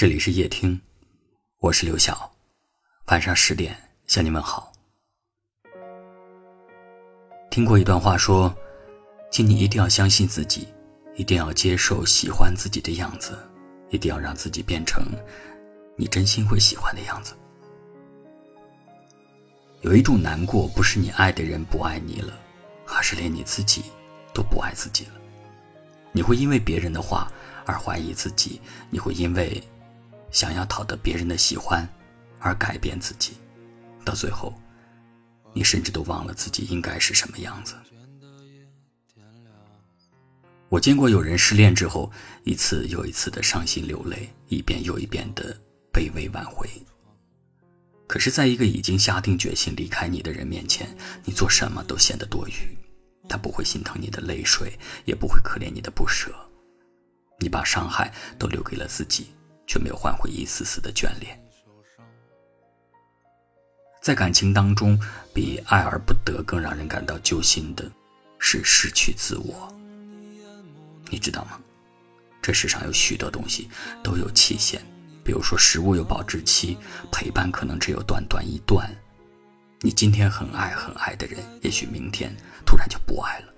这里是夜听，我是刘晓。晚上十点向你问好。听过一段话说，请你一定要相信自己，一定要接受喜欢自己的样子，一定要让自己变成你真心会喜欢的样子。有一种难过，不是你爱的人不爱你了，而是连你自己都不爱自己了。你会因为别人的话而怀疑自己，你会因为。想要讨得别人的喜欢，而改变自己，到最后，你甚至都忘了自己应该是什么样子。我见过有人失恋之后，一次又一次的伤心流泪，一遍又一遍的卑微挽回。可是，在一个已经下定决心离开你的人面前，你做什么都显得多余。他不会心疼你的泪水，也不会可怜你的不舍。你把伤害都留给了自己。却没有换回一丝丝的眷恋。在感情当中，比爱而不得更让人感到揪心的，是失去自我。你知道吗？这世上有许多东西都有期限，比如说食物有保质期，陪伴可能只有短短一段。你今天很爱很爱的人，也许明天突然就不爱了。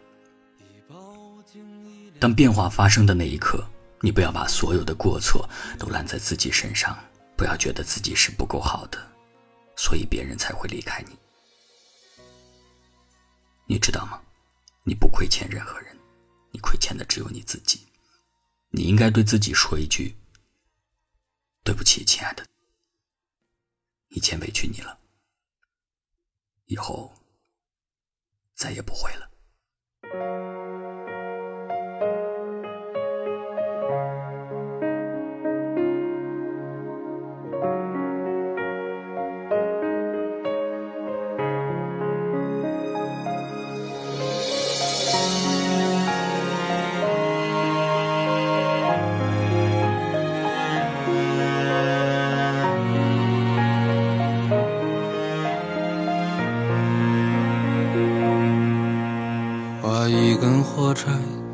当变化发生的那一刻。你不要把所有的过错都揽在自己身上，不要觉得自己是不够好的，所以别人才会离开你。你知道吗？你不亏欠任何人，你亏欠的只有你自己。你应该对自己说一句：“对不起，亲爱的，以前委屈你了，以后再也不会了。”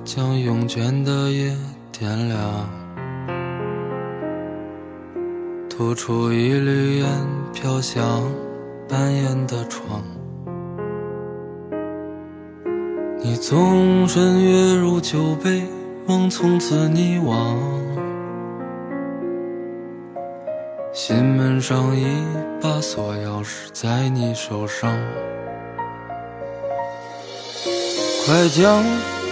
将慵倦的夜点亮，吐出一缕烟飘向半掩的窗。你纵身跃入酒杯，梦从此溺亡。心门上一把锁钥匙在你手上。快将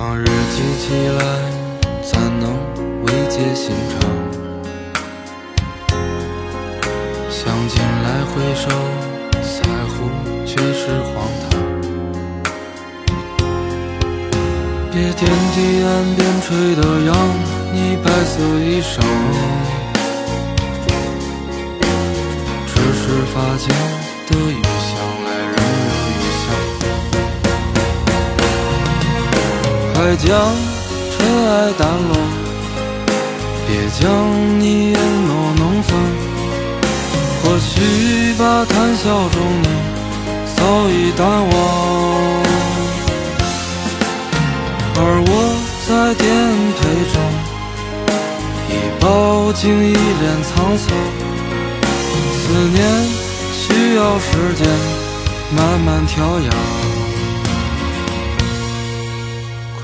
往日记起来，怎能慰藉心肠？想起来回首，在乎却是荒唐。别天地岸边吹的扬你白色衣裳，只是发间将。尘埃掸落，别将你眼眸弄脏。或许把谈笑中你早已淡忘，而我在颠沛中已饱经一脸沧桑。思念需要时间慢慢调养，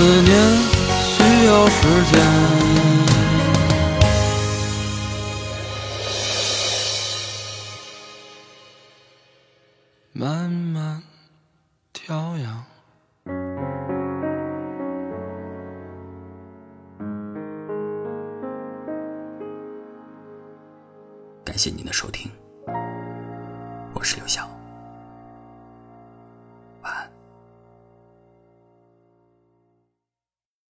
思念需要时间。慢慢调养。感谢您的收听，我是刘晓。